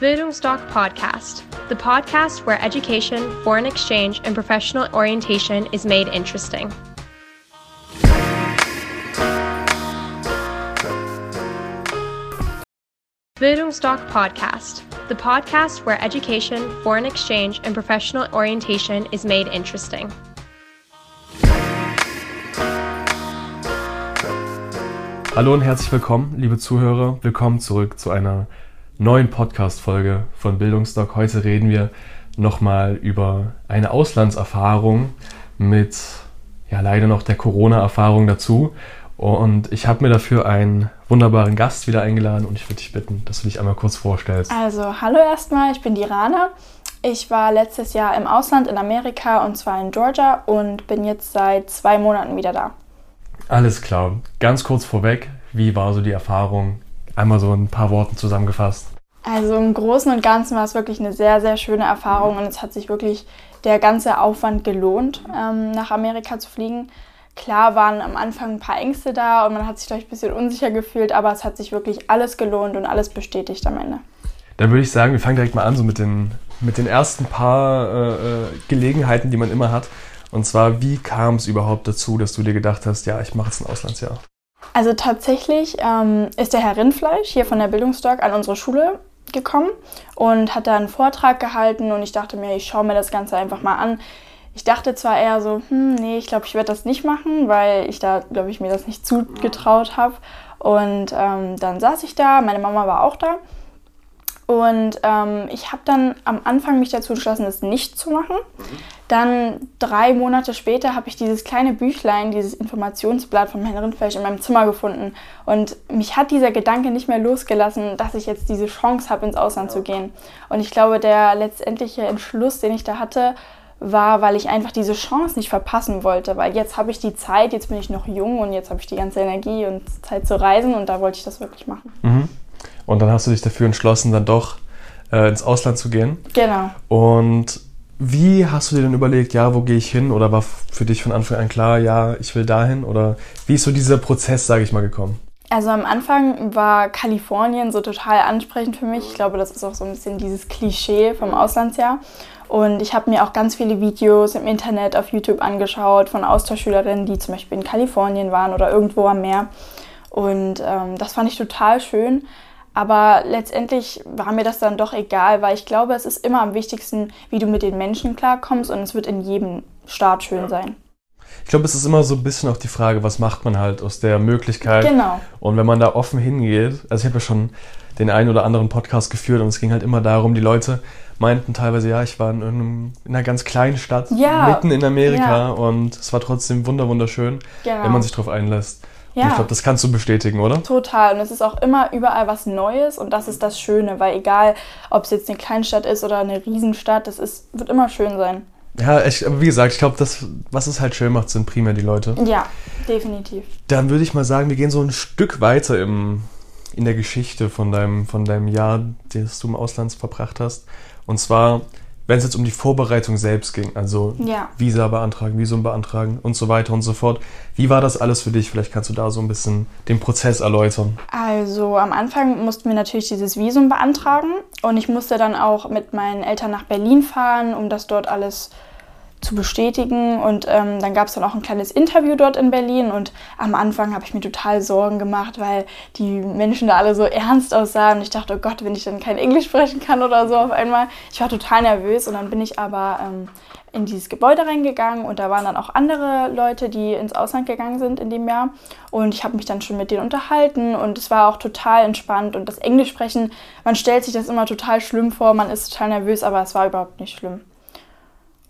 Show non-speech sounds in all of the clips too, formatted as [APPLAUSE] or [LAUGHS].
Bildungsdoc Podcast, the podcast where education, foreign exchange, and professional orientation is made interesting. Bildungsdoc Podcast, the podcast where education, foreign exchange, and professional orientation is made interesting. Hallo und herzlich willkommen, liebe Zuhörer. Willkommen zurück zu einer neuen Podcast-Folge von Bildungsdoc. Heute reden wir nochmal über eine Auslandserfahrung mit ja leider noch der Corona-Erfahrung dazu. Und ich habe mir dafür einen wunderbaren Gast wieder eingeladen und ich würde dich bitten, dass du dich einmal kurz vorstellst. Also, hallo erstmal, ich bin die Rana. Ich war letztes Jahr im Ausland in Amerika und zwar in Georgia und bin jetzt seit zwei Monaten wieder da. Alles klar. Ganz kurz vorweg, wie war so die Erfahrung? Einmal so ein paar Worten zusammengefasst. Also im Großen und Ganzen war es wirklich eine sehr, sehr schöne Erfahrung und es hat sich wirklich der ganze Aufwand gelohnt, ähm, nach Amerika zu fliegen. Klar waren am Anfang ein paar Ängste da und man hat sich vielleicht ein bisschen unsicher gefühlt, aber es hat sich wirklich alles gelohnt und alles bestätigt am Ende. Dann würde ich sagen, wir fangen direkt mal an, so mit den, mit den ersten paar äh, äh, Gelegenheiten, die man immer hat. Und zwar, wie kam es überhaupt dazu, dass du dir gedacht hast, ja, ich mache jetzt ein Auslandsjahr? Also tatsächlich ähm, ist der Herr Rindfleisch hier von der Bildungsdoc an unsere Schule gekommen und hat da einen Vortrag gehalten und ich dachte mir, ich schaue mir das Ganze einfach mal an. Ich dachte zwar eher so, hm, nee, ich glaube, ich werde das nicht machen, weil ich da, glaube ich, mir das nicht zugetraut habe. Und ähm, dann saß ich da, meine Mama war auch da. Und ähm, ich habe dann am Anfang mich dazu entschlossen, es nicht zu machen. Dann drei Monate später habe ich dieses kleine Büchlein, dieses Informationsblatt von Herrn Rindfleisch in meinem Zimmer gefunden. Und mich hat dieser Gedanke nicht mehr losgelassen, dass ich jetzt diese Chance habe, ins Ausland zu gehen. Und ich glaube, der letztendliche Entschluss, den ich da hatte, war, weil ich einfach diese Chance nicht verpassen wollte. Weil jetzt habe ich die Zeit, jetzt bin ich noch jung und jetzt habe ich die ganze Energie und Zeit zu reisen und da wollte ich das wirklich machen. Mhm. Und dann hast du dich dafür entschlossen, dann doch äh, ins Ausland zu gehen. Genau. Und wie hast du dir denn überlegt, ja, wo gehe ich hin? Oder war für dich von Anfang an klar, ja, ich will dahin? Oder wie ist so dieser Prozess, sage ich mal, gekommen? Also am Anfang war Kalifornien so total ansprechend für mich. Ich glaube, das ist auch so ein bisschen dieses Klischee vom Auslandsjahr. Und ich habe mir auch ganz viele Videos im Internet auf YouTube angeschaut von Austauschschülerinnen, die zum Beispiel in Kalifornien waren oder irgendwo am Meer. Und ähm, das fand ich total schön. Aber letztendlich war mir das dann doch egal, weil ich glaube, es ist immer am wichtigsten, wie du mit den Menschen klarkommst und es wird in jedem Staat schön ja. sein. Ich glaube, es ist immer so ein bisschen auch die Frage, was macht man halt aus der Möglichkeit. Genau. Und wenn man da offen hingeht, also ich habe ja schon den einen oder anderen Podcast geführt und es ging halt immer darum, die Leute meinten teilweise, ja, ich war in, in einer ganz kleinen Stadt, ja. mitten in Amerika ja. und es war trotzdem wunderschön, genau. wenn man sich darauf einlässt. Ja. ich glaube, das kannst du bestätigen, oder? Total. Und es ist auch immer überall was Neues und das ist das Schöne, weil egal, ob es jetzt eine Kleinstadt ist oder eine Riesenstadt, das ist, wird immer schön sein. Ja, ich, wie gesagt, ich glaube, das, was es halt schön macht, sind primär die Leute. Ja, definitiv. Dann würde ich mal sagen, wir gehen so ein Stück weiter im, in der Geschichte von deinem, von deinem Jahr, das du im Ausland verbracht hast. Und zwar wenn es jetzt um die Vorbereitung selbst ging, also ja. Visa beantragen, Visum beantragen und so weiter und so fort. Wie war das alles für dich? Vielleicht kannst du da so ein bisschen den Prozess erläutern. Also am Anfang mussten wir natürlich dieses Visum beantragen und ich musste dann auch mit meinen Eltern nach Berlin fahren, um das dort alles zu bestätigen. Und ähm, dann gab es dann auch ein kleines Interview dort in Berlin. Und am Anfang habe ich mir total Sorgen gemacht, weil die Menschen da alle so ernst aussahen. Und ich dachte, oh Gott, wenn ich dann kein Englisch sprechen kann oder so auf einmal. Ich war total nervös. Und dann bin ich aber ähm, in dieses Gebäude reingegangen. Und da waren dann auch andere Leute, die ins Ausland gegangen sind in dem Jahr. Und ich habe mich dann schon mit denen unterhalten. Und es war auch total entspannt. Und das Englisch sprechen, man stellt sich das immer total schlimm vor. Man ist total nervös, aber es war überhaupt nicht schlimm.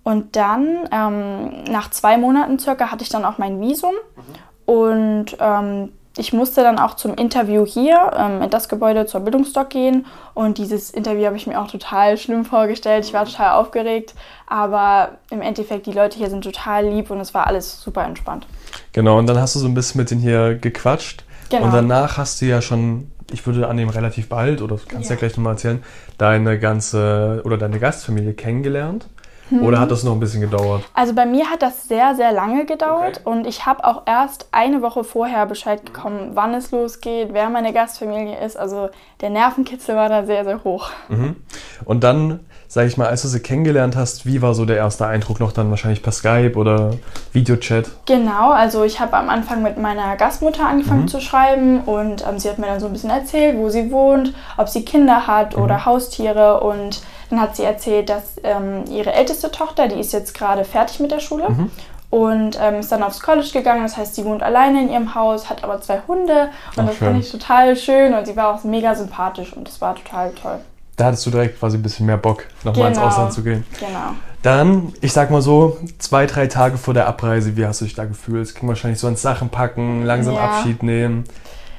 Und dann, ähm, nach zwei Monaten circa, hatte ich dann auch mein Visum. Mhm. Und ähm, ich musste dann auch zum Interview hier ähm, in das Gebäude zur Bildungsdoc gehen. Und dieses Interview habe ich mir auch total schlimm vorgestellt. Ich war total aufgeregt. Aber im Endeffekt, die Leute hier sind total lieb und es war alles super entspannt. Genau, und dann hast du so ein bisschen mit denen hier gequatscht. Genau. Und danach hast du ja schon, ich würde annehmen, relativ bald, oder kannst ja, ja gleich nochmal erzählen, deine ganze oder deine Gastfamilie kennengelernt. Oder hat das noch ein bisschen gedauert? Also bei mir hat das sehr, sehr lange gedauert und ich habe auch erst eine Woche vorher Bescheid bekommen, wann es losgeht, wer meine Gastfamilie ist. Also der Nervenkitzel war da sehr, sehr hoch. Und dann, sag ich mal, als du sie kennengelernt hast, wie war so der erste Eindruck noch dann wahrscheinlich per Skype oder Videochat? Genau, also ich habe am Anfang mit meiner Gastmutter angefangen zu schreiben und ähm, sie hat mir dann so ein bisschen erzählt, wo sie wohnt, ob sie Kinder hat oder Haustiere und dann hat sie erzählt, dass ähm, ihre älteste Tochter, die ist jetzt gerade fertig mit der Schule und ähm, ist dann aufs College gegangen. Das heißt, sie wohnt alleine in ihrem Haus, hat aber zwei Hunde und Ach, das schön. fand ich total schön und sie war auch mega sympathisch und das war total toll. Da hattest du direkt quasi ein bisschen mehr Bock, nochmal ins Genau. Ausland zu gehen. Genau. Dann, ich sag mal so, zwei, drei Tage vor der Abreise, wie hast du dich da gefühlt? Es ging wahrscheinlich so ans Sachen packen, langsam Ja. Abschied nehmen.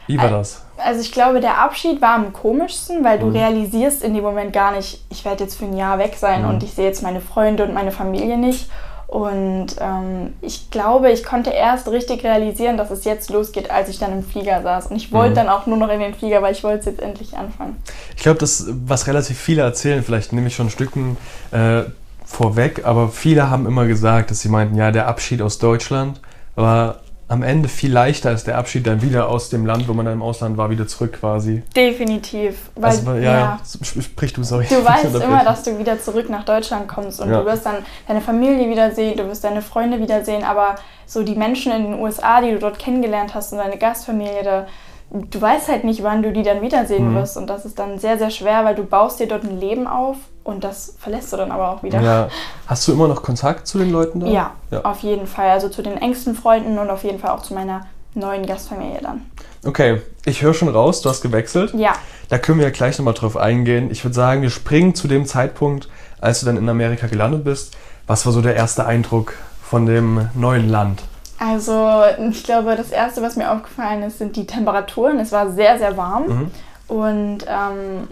Wie war das? Also ich glaube, der Abschied war am komischsten, weil du Mhm. realisierst in dem Moment gar nicht, ich werde jetzt für ein Jahr weg sein Mhm. und ich sehe jetzt meine Freunde und meine Familie nicht. Und ähm, ich glaube, ich konnte erst richtig realisieren, dass es jetzt losgeht, als ich dann im Flieger saß. Und ich wollte Mhm. dann auch nur noch in den Flieger, weil ich wollte es jetzt endlich anfangen. Ich glaube, das, was relativ viele erzählen, vielleicht nehme ich schon ein Stücken äh, vorweg, aber viele haben immer gesagt, dass sie meinten, ja, der Abschied aus Deutschland war am Ende viel leichter als der Abschied dann wieder aus dem Land, wo man dann im Ausland war, wieder zurück quasi. Definitiv. Weil, Also, ja, ja. Sp- sprich du, sorry. Du [LAUGHS] weißt immer, dass du wieder zurück nach Deutschland kommst und Ja. du wirst dann deine Familie wiedersehen, du wirst deine Freunde wiedersehen, aber so die Menschen in den USA, die du dort kennengelernt hast und deine Gastfamilie, da, du weißt halt nicht, wann du die dann wiedersehen Mhm. wirst und das ist dann sehr, sehr schwer, weil du baust dir dort ein Leben auf und das verlässt du dann aber auch wieder. Ja. Hast du immer noch Kontakt zu den Leuten da? Ja, Ja. auf jeden Fall. Also zu den engsten Freunden und auf jeden Fall auch zu meiner neuen Gastfamilie dann. Okay, ich höre schon raus, du hast gewechselt. Ja, Da können wir ja gleich nochmal drauf eingehen. Ich würde sagen, wir springen zu dem Zeitpunkt, als du dann in Amerika gelandet bist. Was war so der erste Eindruck von dem neuen Land? Also ich glaube, das Erste, was mir aufgefallen ist, sind die Temperaturen. Es war sehr, sehr warm Mhm. und ähm,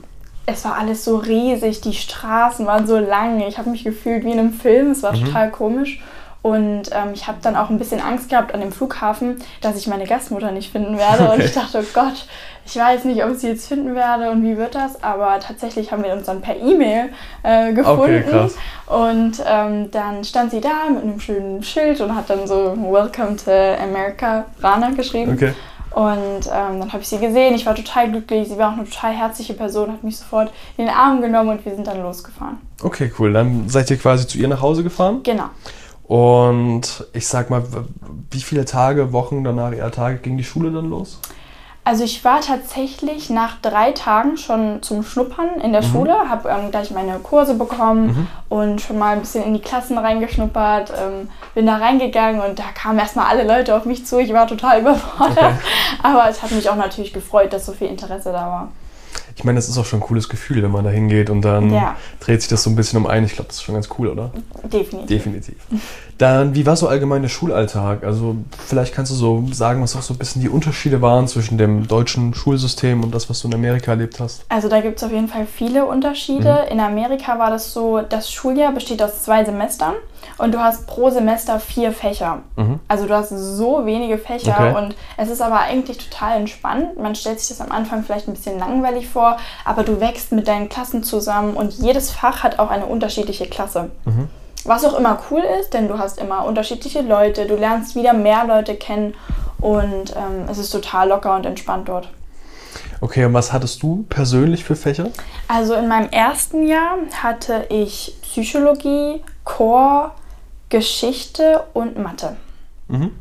es war alles so riesig, die Straßen waren so lang. Ich habe mich gefühlt wie in einem Film, es war Mhm. total komisch. Und ähm, ich habe dann auch ein bisschen Angst gehabt an dem Flughafen, dass ich meine Gastmutter nicht finden werde. Und Okay. ich dachte, oh Gott, ich weiß nicht, ob ich sie jetzt finden werde und wie wird das. Aber tatsächlich haben wir uns dann per E-Mail äh, gefunden. krass. Und ähm, dann stand sie da mit einem schönen Schild und hat dann so Welcome to America Rana geschrieben. Okay. Und ähm, dann habe ich sie gesehen. Ich war total glücklich. Sie war auch eine total herzliche Person, hat mich sofort in den Arm genommen und wir sind dann losgefahren. Okay, cool. Dann seid ihr quasi zu ihr nach Hause gefahren. Genau. Und ich sag mal, wie viele Tage, Wochen danach, eher Tage ging die Schule dann los? Also ich war tatsächlich nach drei Tagen schon zum Schnuppern in der Schule, habe ähm, gleich meine Kurse bekommen und schon mal ein bisschen in die Klassen reingeschnuppert, ähm, bin da reingegangen und da kamen erstmal alle Leute auf mich zu. Ich war total [LAUGHS] überfordert, Okay. aber es hat mich auch natürlich gefreut, dass so viel Interesse da war. Ich meine, das ist auch schon ein cooles Gefühl, wenn man da hingeht und dann Ja. dreht sich das so ein bisschen um ein. Ich glaube, das ist schon ganz cool, oder? Definitiv. Definitiv. Dann, wie war so allgemein der Schulalltag? Also, vielleicht kannst du so sagen, was auch so ein bisschen die Unterschiede waren zwischen dem deutschen Schulsystem und das, was du in Amerika erlebt hast. Also da gibt es auf jeden Fall viele Unterschiede. In Amerika war das so, das Schuljahr besteht aus zwei Semestern und du hast pro Semester vier Fächer. Mhm. Also du hast so wenige Fächer Okay. und es ist aber eigentlich total entspannt. Man stellt sich das am Anfang vielleicht ein bisschen langweilig vor, aber du wächst mit deinen Klassen zusammen und jedes Fach hat auch eine unterschiedliche Klasse. Was auch immer cool ist, denn du hast immer unterschiedliche Leute, du lernst wieder mehr Leute kennen und ähm, es ist total locker und entspannt dort. Okay, und was hattest du persönlich für Fächer? Also in meinem ersten Jahr hatte ich Psychologie, Chor, Geschichte und Mathe. Mhm.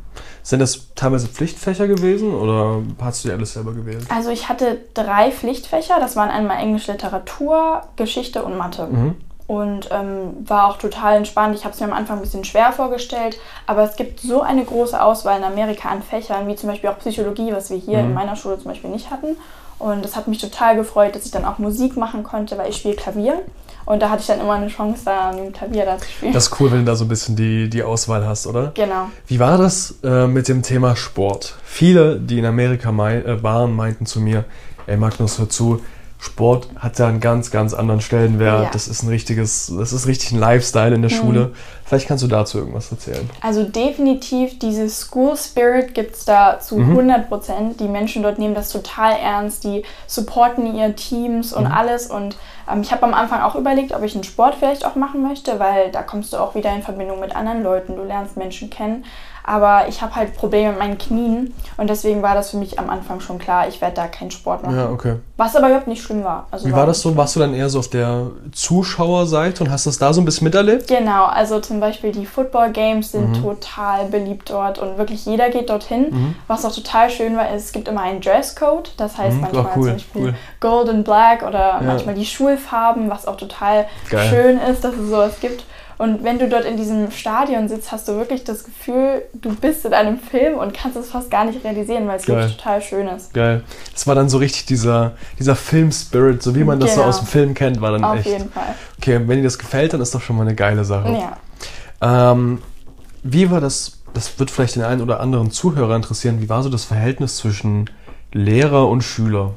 Sind das teilweise Pflichtfächer gewesen oder hast du die alles selber gewählt? Also ich hatte drei Pflichtfächer, das waren einmal Englisch Literatur, Geschichte und Mathe. Mhm. Und ähm, war auch total entspannt. Ich habe es mir am Anfang ein bisschen schwer vorgestellt, aber es gibt so eine große Auswahl in Amerika an Fächern, wie zum Beispiel auch Psychologie, was wir hier Mhm. in meiner Schule zum Beispiel nicht hatten. Und das hat mich total gefreut, dass ich dann auch Musik machen konnte, weil ich spiele Klavier. Und da hatte ich dann immer eine Chance, da an dem Klavier da zu spielen. Das ist cool, wenn du da so ein bisschen die, die Auswahl hast, oder? genau. Wie war das äh, mit dem Thema Sport? Viele, die in Amerika mei äh, waren, meinten zu mir, ey Magnus, hör zu, Sport hat ja einen ganz, ganz anderen Stellenwert. Ja. Das ist ein richtiges, das ist richtig ein Lifestyle in der Mhm. Schule. Vielleicht kannst du dazu irgendwas erzählen. Also definitiv, dieses School Spirit gibt es da zu Mhm. 100 Prozent. Die Menschen dort nehmen das total ernst, die supporten ihre Teams und Mhm. alles. Und Ähm, ich habe am Anfang auch überlegt, ob ich einen Sport vielleicht auch machen möchte, weil da kommst du auch wieder in Verbindung mit anderen Leuten, du lernst Menschen kennen. Aber ich habe halt Probleme mit meinen Knien und deswegen war das für mich am Anfang schon klar, ich werde da keinen Sport machen. Ja, okay. Was aber überhaupt nicht schlimm war. Also Wie war das so? Warst du dann eher so auf der Zuschauerseite und hast das da so ein bisschen miterlebt? Genau, also zum Beispiel die Football Games sind mhm. total beliebt dort und wirklich jeder geht dorthin. Mhm. Was auch total schön war, ist, es gibt immer einen Dresscode. Das heißt mhm. manchmal oh, cool. zum Beispiel cool. Gold and Black oder ja. manchmal die Schulfarben, was auch total Geil. schön ist, dass es sowas gibt. Und wenn du dort in diesem Stadion sitzt, hast du wirklich das Gefühl, du bist in einem Film und kannst es fast gar nicht realisieren, weil es Geil. wirklich total schön ist. Geil. Das war dann so richtig dieser, dieser Film-Spirit, so wie man das genau. so aus dem Film kennt, war dann Auf echt. Auf jeden Fall. Okay, wenn dir das gefällt, dann ist doch schon mal eine geile Sache. Ja. Ähm, wie war das, das wird vielleicht den einen oder anderen Zuhörer interessieren, wie war so das Verhältnis zwischen Lehrer und Schüler?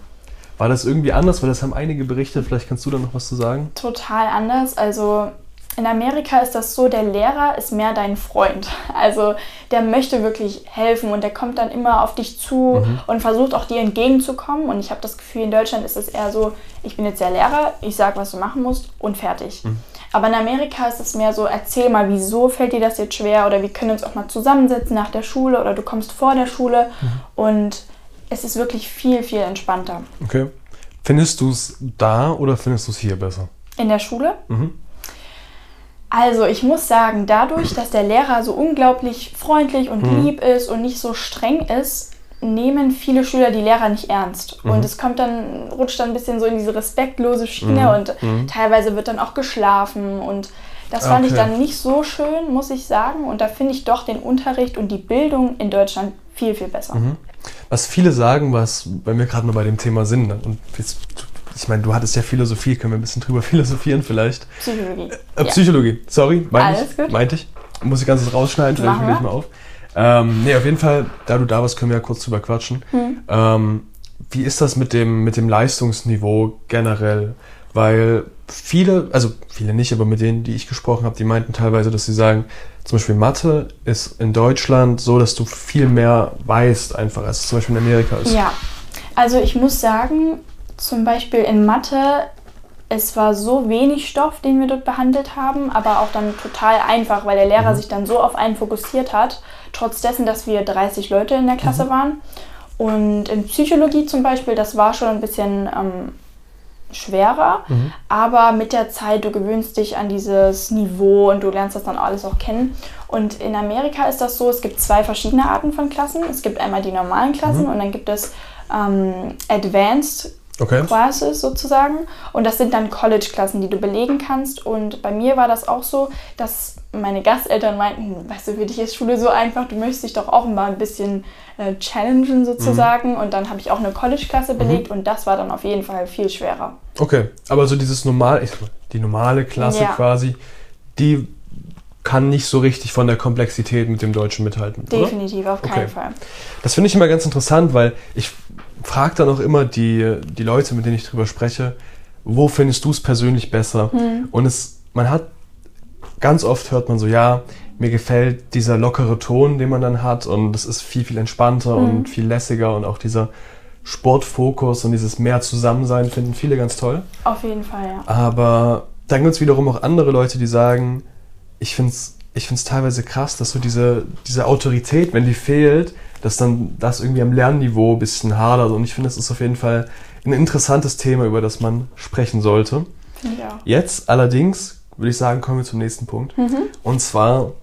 War das irgendwie anders? Weil das haben einige berichtet. Vielleicht kannst du da noch was zu sagen. Total anders. Also in Amerika ist das so, der Lehrer ist mehr dein Freund. [LAUGHS] Also der möchte wirklich helfen und der kommt dann immer auf dich zu mhm. und versucht auch dir entgegenzukommen. Und ich habe das Gefühl, in Deutschland ist es eher so, ich bin jetzt der Lehrer, ich sage, was du machen musst und fertig. Mhm. Aber in Amerika ist es mehr so, erzähl mal, wieso fällt dir das jetzt schwer oder wir können uns auch mal zusammensetzen nach der Schule oder du kommst vor der Schule mhm. und es ist wirklich viel, viel entspannter. Okay. Findest du es da oder findest du es hier besser? In der Schule? Mhm. Also ich muss sagen, dadurch, dass der Lehrer so unglaublich freundlich und mhm. lieb ist und nicht so streng ist, nehmen viele Schüler die Lehrer nicht ernst. Mhm. Und es kommt dann, rutscht dann ein bisschen so in diese respektlose Schiene mhm. und mhm. teilweise wird dann auch geschlafen und das fand okay. ich dann nicht so schön, muss ich sagen. Und da finde ich doch den Unterricht und die Bildung in Deutschland viel, viel besser. Mhm. Was viele sagen, was, wenn wir gerade mal bei dem Thema sind, und jetzt ich meine, du hattest ja Philosophie, können wir ein bisschen drüber [LAUGHS] philosophieren vielleicht. Psychologie. Äh, Psychologie, ja. sorry, meinte ich. Gut. Meinte ich. Muss ich ganzes rausschneiden, vielleicht will ich mal auf. Ähm, nee, auf jeden Fall, da du da warst, können wir ja kurz drüber quatschen. Hm. Ähm, wie ist das mit dem, mit dem Leistungsniveau generell? Weil viele, also viele nicht, aber mit denen, die ich gesprochen habe, die meinten teilweise, dass sie sagen, zum Beispiel Mathe ist in Deutschland so, dass du viel mehr weißt, einfach als es zum Beispiel in Amerika ist. Ja, also ich muss sagen, zum Beispiel in Mathe, es war so wenig Stoff, den wir dort behandelt haben, aber auch dann total einfach, weil der Lehrer mhm. sich dann so auf einen fokussiert hat, trotz dessen, dass wir 30 Leute in der Klasse mhm. waren. Und in Psychologie zum Beispiel, das war schon ein bisschen ähm, schwerer, mhm. aber mit der Zeit, du gewöhnst dich an dieses Niveau und du lernst das dann alles auch kennen. Und in Amerika ist das so, es gibt zwei verschiedene Arten von Klassen. Es gibt einmal die normalen Klassen mhm. und dann gibt es ähm, Advanced okay. Classes sozusagen. Und das sind dann College-Klassen, die du belegen kannst. Und bei mir war das auch so, dass meine Gasteltern meinten, weißt du, für dich ist Schule so einfach, du möchtest dich doch auch mal ein bisschen äh, challengen sozusagen. Mhm. Und dann habe ich auch eine College-Klasse mhm. belegt mhm. und das war dann auf jeden Fall viel schwerer. Okay, aber so dieses normal, die normale Klasse ja. quasi, die kann nicht so richtig von der Komplexität mit dem Deutschen mithalten. Definitiv, oder? auf keinen okay. Fall. Das finde ich immer ganz interessant, weil ich frage dann auch immer die, die Leute, mit denen ich drüber spreche, wo findest du es persönlich besser? Hm. Und es, man hat, ganz oft hört man so, ja, mir gefällt dieser lockere Ton, den man dann hat und es ist viel, viel entspannter hm. und viel lässiger und auch dieser Sportfokus und dieses mehr Zusammensein finden viele ganz toll. Auf jeden Fall, ja. Aber dann gibt es wiederum auch andere Leute, die sagen, ich finde es ich find's teilweise krass, dass so diese, diese Autorität, wenn die fehlt, dass dann das irgendwie am Lernniveau ein bisschen hadert. Und ich finde, es ist auf jeden Fall ein interessantes Thema, über das man sprechen sollte. Ja. Jetzt allerdings würde ich sagen, kommen wir zum nächsten Punkt. Mhm. Und zwar,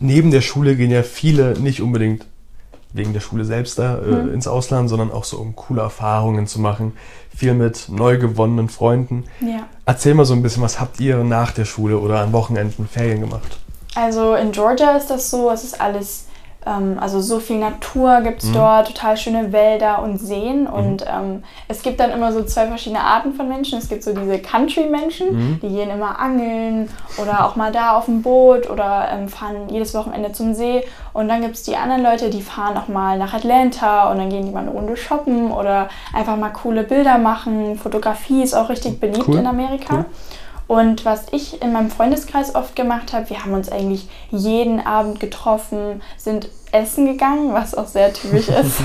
neben der Schule gehen ja viele nicht unbedingt wegen der Schule selbst da äh, mhm. ins Ausland, sondern auch so, um coole Erfahrungen zu machen. Viel mit neu gewonnenen Freunden. Ja. Erzähl mal so ein bisschen, was habt ihr nach der Schule oder an Wochenenden, Ferien gemacht? Also in Georgia ist das so, es ist alles also so viel Natur gibt es mhm. dort, total schöne Wälder und Seen. Mhm. Und ähm, es gibt dann immer so zwei verschiedene Arten von Menschen. Es gibt so diese Country-Menschen, mhm. die gehen immer angeln oder auch mal da auf dem Boot oder ähm, fahren jedes Wochenende zum See. Und dann gibt es die anderen Leute, die fahren auch mal nach Atlanta und dann gehen die mal eine Runde shoppen oder einfach mal coole Bilder machen. Fotografie ist auch richtig beliebt cool. in Amerika. Cool. Und was ich in meinem Freundeskreis oft gemacht habe, wir haben uns eigentlich jeden Abend getroffen, sind essen gegangen, was auch sehr typisch [LAUGHS] ist.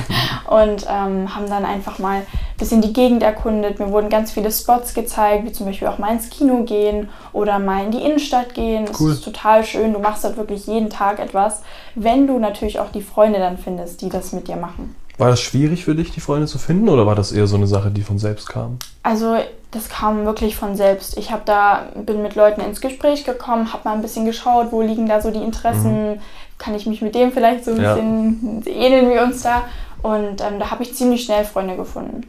und ähm, haben dann einfach mal ein bisschen die Gegend erkundet. Mir wurden ganz viele Spots gezeigt, wie zum Beispiel auch mal ins Kino gehen oder mal in die Innenstadt gehen. Cool. Das ist total schön. Du machst dort wirklich jeden Tag etwas, wenn du natürlich auch die Freunde dann findest, die das mit dir machen. War das schwierig für dich, die Freunde zu finden, oder war das eher so eine Sache, die von selbst kam? Also das kam wirklich von selbst. Ich habe da bin mit Leuten ins Gespräch gekommen, habe mal ein bisschen geschaut, wo liegen da so die Interessen, kann ich mich mit dem vielleicht so ein Ja. bisschen ähneln wir uns da und ähm, da habe ich ziemlich schnell Freunde gefunden.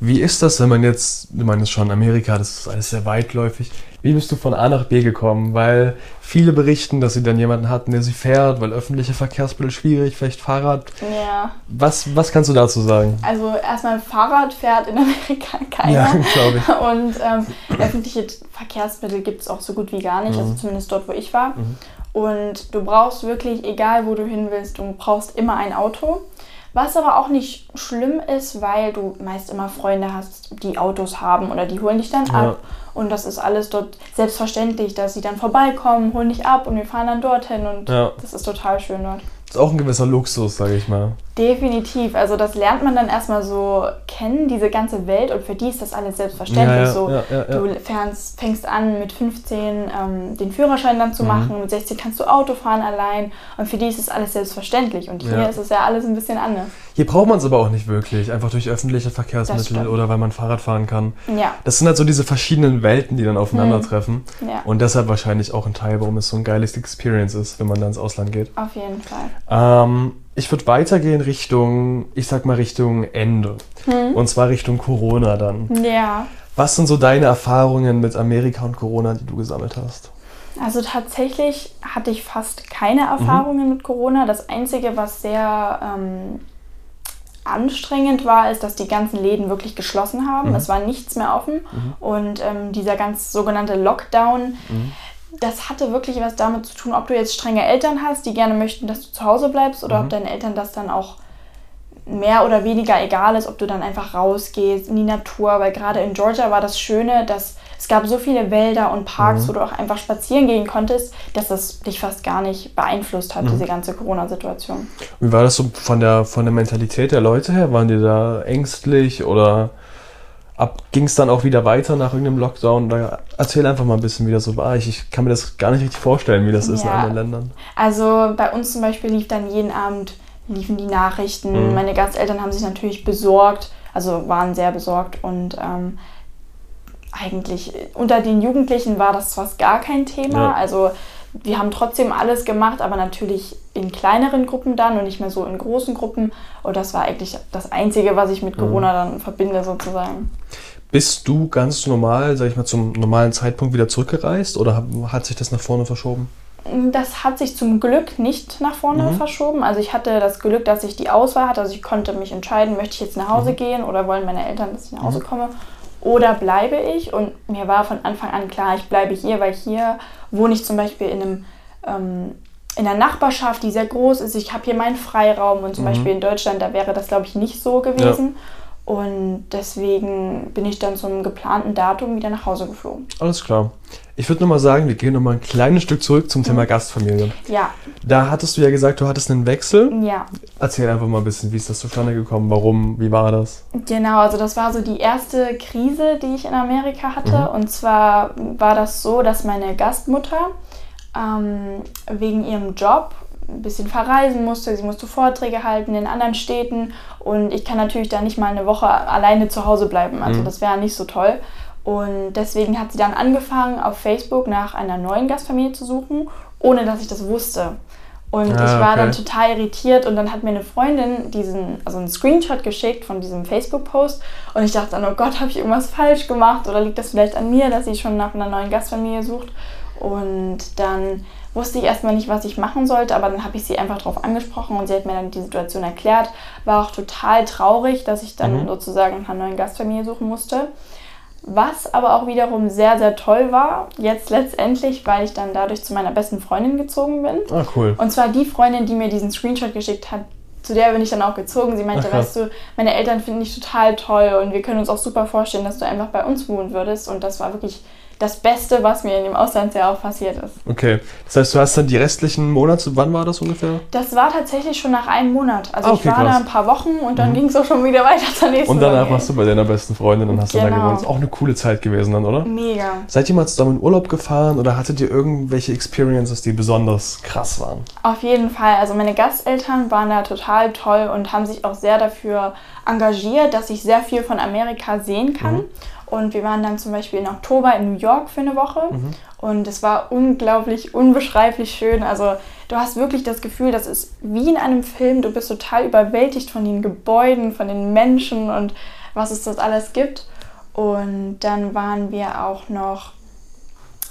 Wie ist das, wenn man jetzt, du meinst schon Amerika, das ist alles sehr weitläufig. Wie bist du von A nach B gekommen? Weil viele berichten, dass sie dann jemanden hatten, der sie fährt, weil öffentliche Verkehrsmittel schwierig, vielleicht Fahrrad. Ja, Was, was kannst du dazu sagen? also erstmal Fahrrad fährt in [LAUGHS] Amerika keiner. Ja, glaube ich. Und ähm, öffentliche Verkehrsmittel gibt es auch so gut wie gar nicht, also zumindest dort, wo ich war. Und du brauchst wirklich, egal wo du hin willst, du brauchst immer ein Auto. Was aber auch nicht schlimm ist, weil du meist immer Freunde hast, die Autos haben oder die holen dich dann Ja. ab. Und das ist alles dort selbstverständlich, dass sie dann vorbeikommen, holen dich ab und wir fahren dann dorthin und Ja. das ist total schön dort. Das ist auch ein gewisser Luxus, sage ich mal. Definitiv. Also das lernt man dann erstmal so kennen, diese ganze Welt. Und für die ist das alles selbstverständlich Ja, ja, so. ja. Du fängst, fängst an mit 15 ähm, den Führerschein dann zu Mhm. machen. Mit 16 kannst du Auto fahren allein. Und für die ist das alles selbstverständlich. Und hier ist es ja alles ein bisschen anders. Hier braucht man es aber auch nicht wirklich, einfach durch öffentliche Verkehrsmittel oder weil man Fahrrad fahren kann. Ja, Das sind halt so diese verschiedenen Welten, die dann aufeinandertreffen. ja. Und deshalb wahrscheinlich auch ein Teil, warum es so ein geiles Experience ist, wenn man dann ins Ausland geht. auf jeden Fall. Ähm, ich würde weitergehen Richtung, ich sag mal Richtung Ende. Und zwar Richtung Corona dann. Ja. Was sind so deine Erfahrungen mit Amerika und Corona, die du gesammelt hast? Also tatsächlich hatte ich fast keine Erfahrungen mit Corona. Das Einzige, was sehr ähm, anstrengend war, ist, dass die ganzen Läden wirklich geschlossen haben. Es war nichts mehr offen. Und ähm, dieser ganz sogenannte Lockdown, das hatte wirklich was damit zu tun, ob du jetzt strenge Eltern hast, die gerne möchten, dass du zu Hause bleibst, oder ob deinen Eltern das dann auch mehr oder weniger egal ist, ob du dann einfach rausgehst in die Natur, weil gerade in Georgia war das Schöne, dass es gab so viele Wälder und Parks, wo du auch einfach spazieren gehen konntest, dass das dich fast gar nicht beeinflusst hat, diese ganze Corona-Situation. Wie war das so von der, von der Mentalität der Leute her? Waren die da ängstlich oder ging es dann auch wieder weiter nach irgendeinem Lockdown? Da, erzähl einfach mal ein bisschen, wie das so war. Ich, ich kann mir das gar nicht richtig vorstellen, wie das ist in Ja. anderen Ländern. Also bei uns zum Beispiel lief dann jeden Abend liefen die Nachrichten. Meine Gasteltern haben sich natürlich besorgt, also waren sehr besorgt und ähm, eigentlich unter den Jugendlichen war das fast gar kein Thema. Ja. Also wir haben trotzdem alles gemacht, aber natürlich in kleineren Gruppen dann und nicht mehr so in großen Gruppen. Und das war eigentlich das Einzige, was ich mit Corona dann verbinde sozusagen. Bist du ganz normal, sag ich mal, zum normalen Zeitpunkt wieder zurückgereist oder hat, hat sich das nach vorne verschoben? Das hat sich zum Glück nicht nach vorne verschoben. Also ich hatte das Glück, dass ich die Auswahl hatte. Also ich konnte mich entscheiden, möchte ich jetzt nach Hause gehen oder wollen meine Eltern, dass ich nach Hause komme oder bleibe ich. Und mir war von Anfang an klar, ich bleibe hier, weil hier wohne ich zum Beispiel in einem ähm, in einer Nachbarschaft, die sehr groß ist. Ich habe hier meinen Freiraum und zum Beispiel in Deutschland, da wäre das glaube ich nicht so gewesen. Und deswegen bin ich dann zum geplanten Datum wieder nach Hause geflogen. Alles klar. Ich würde nochmal sagen, wir gehen nochmal ein kleines Stück zurück zum Thema Gastfamilie. Ja, Da hattest du ja gesagt, du hattest einen Wechsel. ja. Erzähl einfach mal ein bisschen, wie ist das zustande gekommen? Warum? Wie war das? Genau, also das war so die erste Krise, die ich in Amerika hatte. Und zwar war das so, dass meine Gastmutter ähm, wegen ihrem Job ein bisschen verreisen musste. Sie musste Vorträge halten in anderen Städten und ich kann natürlich da nicht mal eine Woche alleine zu Hause bleiben. Also das wäre nicht so toll. Und deswegen hat sie dann angefangen, auf Facebook nach einer neuen Gastfamilie zu suchen, ohne dass ich das wusste. Und Ah, ich war dann okay. total irritiert und dann hat mir eine Freundin diesen, also einen Screenshot geschickt von diesem Facebook-Post und ich dachte dann, oh Gott, habe ich irgendwas falsch gemacht oder liegt das vielleicht an mir, dass sie schon nach einer neuen Gastfamilie sucht? Und dann wusste ich erstmal nicht, was ich machen sollte, aber dann habe ich sie einfach darauf angesprochen und sie hat mir dann die Situation erklärt. War auch total traurig, dass ich dann sozusagen nach einer neuen Gastfamilie suchen musste. Was aber auch wiederum sehr, sehr toll war, jetzt letztendlich, weil ich dann dadurch zu meiner besten Freundin gezogen bin. Ah, cool. Und zwar die Freundin, die mir diesen Screenshot geschickt hat, zu der bin ich dann auch gezogen. Sie meinte, Ach, weißt du, meine Eltern finden dich total toll und wir können uns auch super vorstellen, dass du einfach bei uns wohnen würdest. Und das war wirklich das Beste, was mir in dem Auslandsjahr auch passiert ist. Okay, das heißt, du hast dann die restlichen Monate, wann war das ungefähr? Das war tatsächlich schon nach einem Monat. Also Ah, okay, ich war krass. da ein paar Wochen und dann ging es auch schon wieder [LAUGHS] weiter zur nächsten Und danach warst du bei deiner besten Freundin und hast dann da Genau. gewohnt. Ist auch eine coole Zeit gewesen dann, oder? Mega. Seid ihr mal zusammen in Urlaub gefahren oder hattet ihr irgendwelche Experiences, die besonders krass waren? Auf jeden Fall. Also meine Gasteltern waren da total toll und haben sich auch sehr dafür engagiert, dass ich sehr viel von Amerika sehen kann. Und wir waren dann zum Beispiel im Oktober in New York für eine Woche. Und es war unglaublich, unbeschreiblich schön. Also du hast wirklich das Gefühl, das ist wie in einem Film. Du bist total überwältigt von den Gebäuden, von den Menschen und was es dort alles gibt. Und dann waren wir auch noch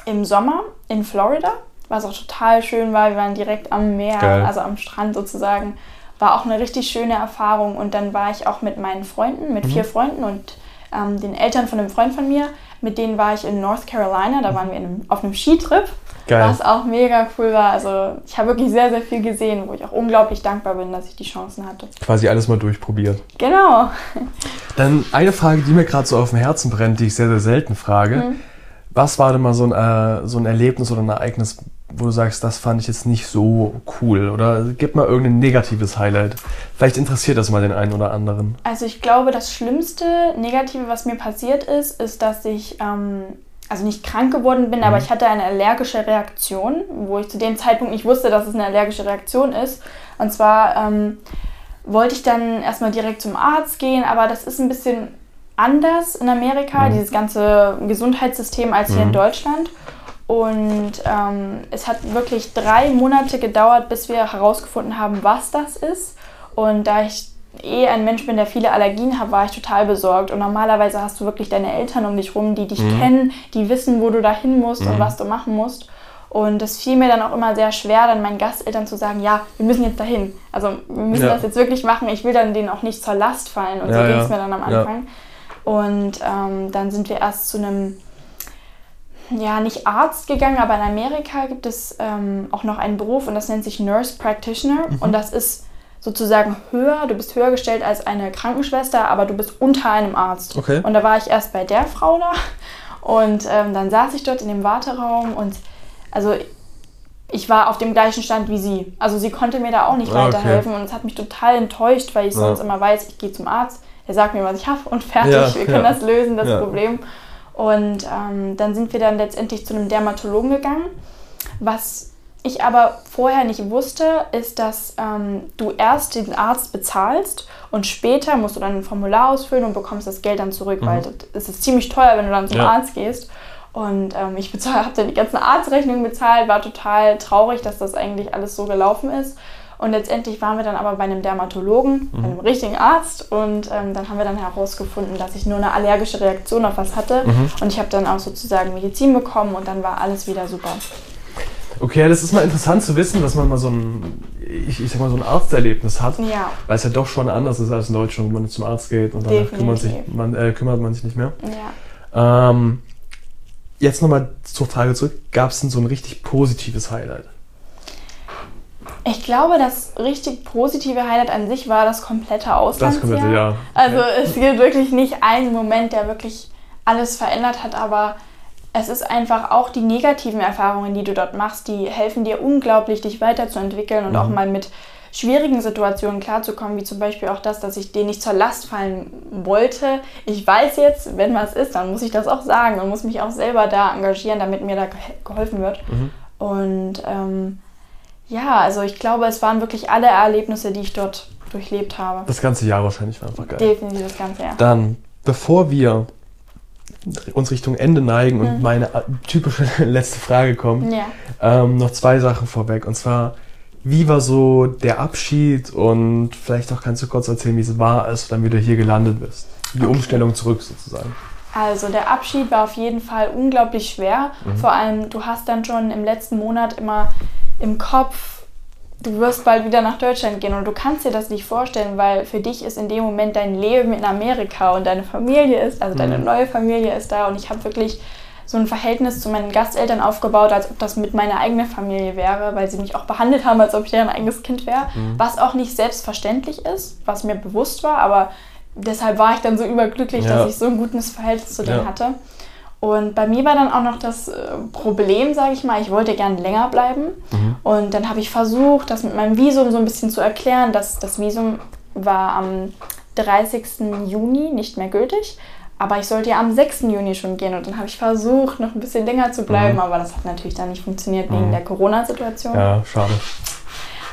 im Sommer in Florida, was auch total schön war. Wir waren direkt am Meer, Geil. also am Strand sozusagen. War auch eine richtig schöne Erfahrung. Und dann war ich auch mit meinen Freunden, mit vier Freunden und ähm, den Eltern von einem Freund von mir. Mit denen war ich in North Carolina. Da waren wir in einem, auf einem Skitrip, Geil. was auch mega cool war. Also ich habe wirklich sehr, sehr viel gesehen, wo ich auch unglaublich dankbar bin, dass ich die Chancen hatte. Quasi alles mal durchprobiert. Genau. Dann eine Frage, die mir gerade so auf dem Herzen brennt, die ich sehr, sehr selten frage. Mhm. Was war denn mal so ein, äh, so ein Erlebnis oder ein Ereignis, wo du sagst, das fand ich jetzt nicht so cool? Oder gib mal irgendein negatives Highlight. Vielleicht interessiert das mal den einen oder anderen. Also ich glaube, das Schlimmste Negative, was mir passiert ist, ist, dass ich ähm, also nicht krank geworden bin, aber ich hatte eine allergische Reaktion, wo ich zu dem Zeitpunkt nicht wusste, dass es eine allergische Reaktion ist. Und zwar ähm, wollte ich dann erstmal direkt zum Arzt gehen, aber das ist ein bisschen anders in Amerika, dieses ganze Gesundheitssystem, als hier in Deutschland. Und ähm, es hat wirklich drei Monate gedauert, bis wir herausgefunden haben, was das ist. Und da ich eh ein Mensch bin, der viele Allergien hat, war ich total besorgt. Und normalerweise hast du wirklich deine Eltern um dich rum, die dich kennen, die wissen, wo du da hin musst und was du machen musst. Und es fiel mir dann auch immer sehr schwer, dann meinen Gasteltern zu sagen, ja, wir müssen jetzt dahin. Also wir müssen Ja. das jetzt wirklich machen. Ich will dann denen auch nicht zur Last fallen. Und so Ja, ging ja. es mir dann am Ja. Anfang. Und ähm, dann sind wir erst zu einem ja, nicht Arzt gegangen, aber in Amerika gibt es ähm, auch noch einen Beruf und das nennt sich Nurse Practitioner. Und das ist sozusagen höher, du bist höher gestellt als eine Krankenschwester, aber du bist unter einem Arzt. Okay. Und da war ich erst bei der Frau da und ähm, dann saß ich dort in dem Warteraum und also ich war auf dem gleichen Stand wie sie. Also sie konnte mir da auch nicht Ah, okay. weiterhelfen und es hat mich total enttäuscht, weil ich Ja. sonst immer weiß, ich gehe zum Arzt, der sagt mir, was ich habe und fertig, Ja, wir können ja. das lösen, das. Problem. Und ähm, dann sind wir dann letztendlich zu einem Dermatologen gegangen. Was ich aber vorher nicht wusste, ist, dass ähm, du erst den Arzt bezahlst und später musst du dann ein Formular ausfüllen und bekommst das Geld dann zurück, weil das, das ist ziemlich teuer, wenn du dann zum Mhm. Ja. Arzt gehst. Und ähm, ich [LAUGHS] habe dann die ganzen Arztrechnungen bezahlt, war total traurig, dass das eigentlich alles so gelaufen ist. Und letztendlich waren wir dann aber bei einem Dermatologen, bei einem richtigen Arzt. Und ähm, dann haben wir dann herausgefunden, dass ich nur eine allergische Reaktion auf was hatte. Und ich habe dann auch sozusagen Medizin bekommen und dann war alles wieder super. Okay, das ist mal interessant zu wissen, dass man mal so ein, ich, ich sag mal, so ein Arzterlebnis hat. Ja, Weil es ja doch schon anders ist als in Deutschland, wo man zum Arzt geht und danach kümmert, sich, man, äh, kümmert man sich nicht mehr. ja. Ähm, jetzt nochmal zur Frage zurück. Gab es denn so ein richtig positives Highlight? Ich glaube, das richtig positive Highlight an sich war das komplette Auslandsjahr. komplette Jahr. Also es gibt wirklich nicht einen Moment, der wirklich alles verändert hat, aber es ist einfach auch die negativen Erfahrungen, die du dort machst, die helfen dir unglaublich, dich weiterzuentwickeln und auch mal mit schwierigen Situationen klarzukommen, wie zum Beispiel auch das, dass ich dir nicht zur Last fallen wollte. Ich weiß jetzt, wenn was ist, dann muss ich das auch sagen und muss mich auch selber da engagieren, damit mir da ge- geholfen wird. Und ähm, ja, also ich glaube, es waren wirklich alle Erlebnisse, die ich dort durchlebt habe. Das ganze Jahr wahrscheinlich war einfach geil. Definitiv das ganze Jahr. Dann, bevor wir uns Richtung Ende neigen und meine äh, typische [LAUGHS] letzte Frage kommt, Ja. ähm, noch zwei Sachen vorweg. Und zwar, wie war so der Abschied und vielleicht auch kannst du kurz erzählen, wie es war, als du dann wieder hier gelandet bist. Die Umstellung zurück sozusagen. Also der Abschied war auf jeden Fall unglaublich schwer. Vor allem, du hast dann schon im letzten Monat immer im Kopf, du wirst bald wieder nach Deutschland gehen und du kannst dir das nicht vorstellen, weil für dich ist in dem Moment dein Leben in Amerika und deine Familie ist, also deine neue Familie ist da und ich habe wirklich so ein Verhältnis zu meinen Gasteltern aufgebaut, als ob das mit meiner eigenen Familie wäre, weil sie mich auch behandelt haben, als ob ich deren eigenes Kind wäre, was auch nicht selbstverständlich ist, was mir bewusst war, aber deshalb war ich dann so überglücklich, Ja. dass ich so ein gutes Verhältnis zu denen Ja. hatte. Und bei mir war dann auch noch das äh, Problem, sage ich mal, ich wollte gern länger bleiben. Mhm. Und dann habe ich versucht, das mit meinem Visum so ein bisschen zu erklären, dass das Visum war am 30. Juni nicht mehr gültig. Aber ich sollte ja am 6. Juni schon gehen und dann habe ich versucht, noch ein bisschen länger zu bleiben, mhm. aber das hat natürlich dann nicht funktioniert wegen mhm. der Corona-Situation. Ja, schade.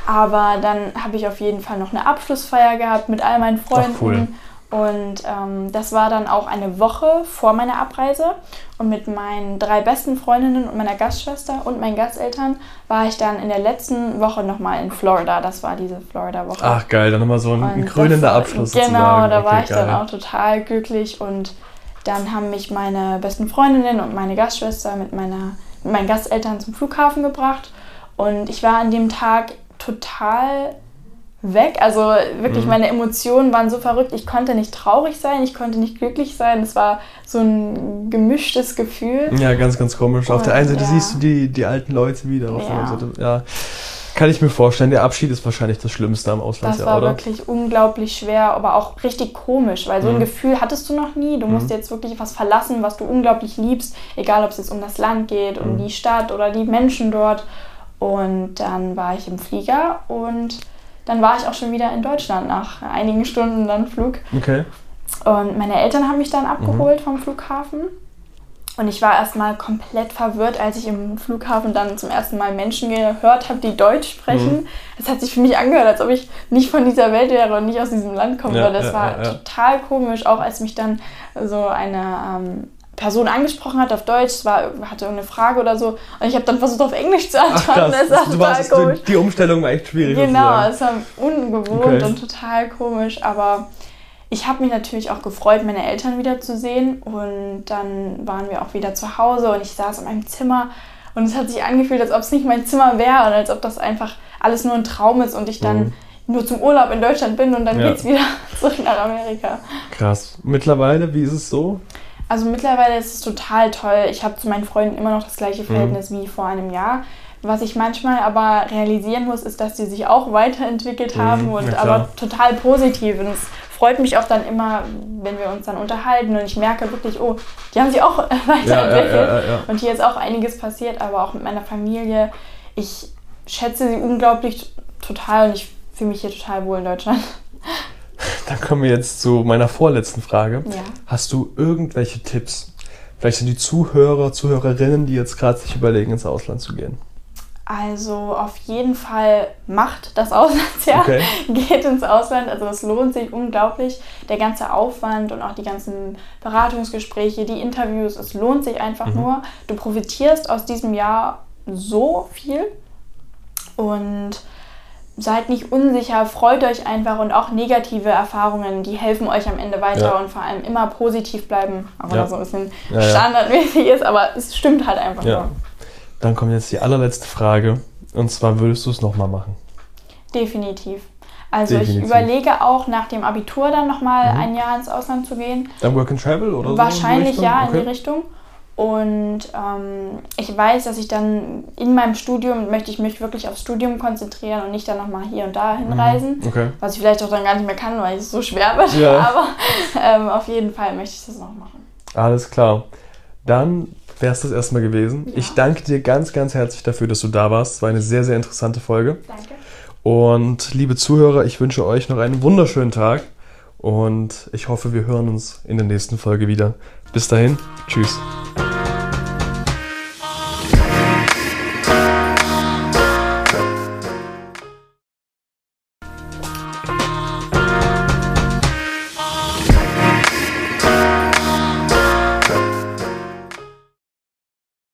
Aber dann habe ich auf jeden Fall noch eine Abschlussfeier gehabt mit all meinen Freunden. Ach, cool. Und ähm, das war dann auch eine Woche vor meiner Abreise. Und mit meinen drei besten Freundinnen und meiner Gastschwester und meinen Gasteltern war ich dann in der letzten Woche nochmal in Florida. Das war diese Florida-Woche. Ach geil, dann nochmal so ein, ein krönender Abschluss. Genau, sozusagen. da okay, war ich geil. dann auch total glücklich. Und dann haben mich meine besten Freundinnen und meine Gastschwester mit, meiner, mit meinen Gasteltern zum Flughafen gebracht. Und ich war an dem Tag total weg. Also wirklich, mhm. meine Emotionen waren so verrückt. Ich konnte nicht traurig sein, ich konnte nicht glücklich sein. Es war so ein gemischtes Gefühl. Ja, ganz, ganz komisch. Und, auf der einen Seite ja. siehst du die, die alten Leute wieder, auf ja. der anderen Seite, ja. Kann ich mir vorstellen, der Abschied ist wahrscheinlich das Schlimmste am Auslandsjahr, oder? Das war wirklich unglaublich schwer, aber auch richtig komisch, weil so ein mhm. Gefühl hattest du noch nie. Du mhm. musst jetzt wirklich was verlassen, was du unglaublich liebst, egal ob es jetzt um das Land geht, um mhm. die Stadt oder die Menschen dort. Und dann war ich im Flieger und dann war ich auch schon wieder in Deutschland nach einigen Stunden dann Flug. Okay. Und meine Eltern haben mich dann abgeholt mhm. vom Flughafen. Und ich war erstmal komplett verwirrt, als ich im Flughafen dann zum ersten Mal Menschen gehört habe, die Deutsch sprechen. Es mhm. hat sich für mich angehört, als ob ich nicht von dieser Welt wäre und nicht aus diesem Land komme. Ja, das ja, war ja, total komisch, auch als mich dann so eine ähm, Person angesprochen hat auf Deutsch, war, hatte irgendeine Frage oder so. Und ich habe dann versucht, auf Englisch zu antworten. Ach, das war total komisch. Die Umstellung war echt schwierig. Genau, es war ungewohnt okay. und total komisch. Aber ich habe mich natürlich auch gefreut, meine Eltern wiederzusehen. Und dann waren wir auch wieder zu Hause und ich saß in meinem Zimmer. Und es hat sich angefühlt, als ob es nicht mein Zimmer wäre und als ob das einfach alles nur ein Traum ist und ich dann mhm. nur zum Urlaub in Deutschland bin und dann ja. es wieder [LAUGHS] zurück nach Amerika. Krass. Mittlerweile, wie ist es so? Also mittlerweile ist es total toll. Ich habe zu meinen Freunden immer noch das gleiche mhm. Verhältnis mhm. wie vor einem Jahr. Was ich manchmal aber realisieren muss, ist, dass die sich auch weiterentwickelt mhm. haben und ja, aber total positiv. Und es freut mich auch dann immer, wenn wir uns dann unterhalten und ich merke wirklich, oh, die haben sich auch [LAUGHS] weiterentwickelt ja, ja, und hier ist auch einiges passiert, aber auch mit meiner Familie. Ich schätze sie unglaublich total und ich fühle mich hier total wohl in Deutschland. [LAUGHS] Dann kommen wir jetzt zu meiner vorletzten Frage. Ja. Hast du irgendwelche Tipps? Vielleicht sind die Zuhörer, Zuhörerinnen, die jetzt gerade sich überlegen, ins Ausland zu gehen. Also auf jeden Fall macht das Auslandsjahr, okay. [LAUGHS] geht ins Ausland. Also das lohnt sich unglaublich. Der ganze Aufwand und auch die ganzen Beratungsgespräche, die Interviews, es lohnt sich einfach mhm. nur. Du profitierst aus diesem Jahr so viel und seid nicht unsicher, freut euch einfach und auch negative Erfahrungen, die helfen euch am Ende weiter ja. und vor allem immer positiv bleiben, auch wenn ja. das so ein bisschen ja, standardmäßig ist, aber es stimmt halt einfach ja. nur. Dann kommt jetzt die allerletzte Frage und zwar würdest du es nochmal machen? Definitiv. Also Definitiv. ich überlege auch nach dem Abitur dann nochmal mhm. ein Jahr ins Ausland zu gehen. Dann Work and Travel oder Wahrscheinlich so ja, okay. in die Richtung. Und ähm, ich weiß, dass ich dann in meinem Studium möchte ich mich wirklich aufs Studium konzentrieren und nicht dann nochmal hier und da hinreisen. Mhm. Okay. Was ich vielleicht auch dann gar nicht mehr kann, weil es so schwer wird. Ja. [LAUGHS] Aber ähm, auf jeden Fall möchte ich das noch machen. Alles klar. Dann wäre es das erstmal gewesen. Ja. Ich danke dir ganz, ganz herzlich dafür, dass du da warst. Es war eine sehr, sehr interessante Folge. Danke. Und liebe Zuhörer, ich wünsche euch noch einen wunderschönen Tag und ich hoffe, wir hören uns in der nächsten Folge wieder. Bis dahin, tschüss.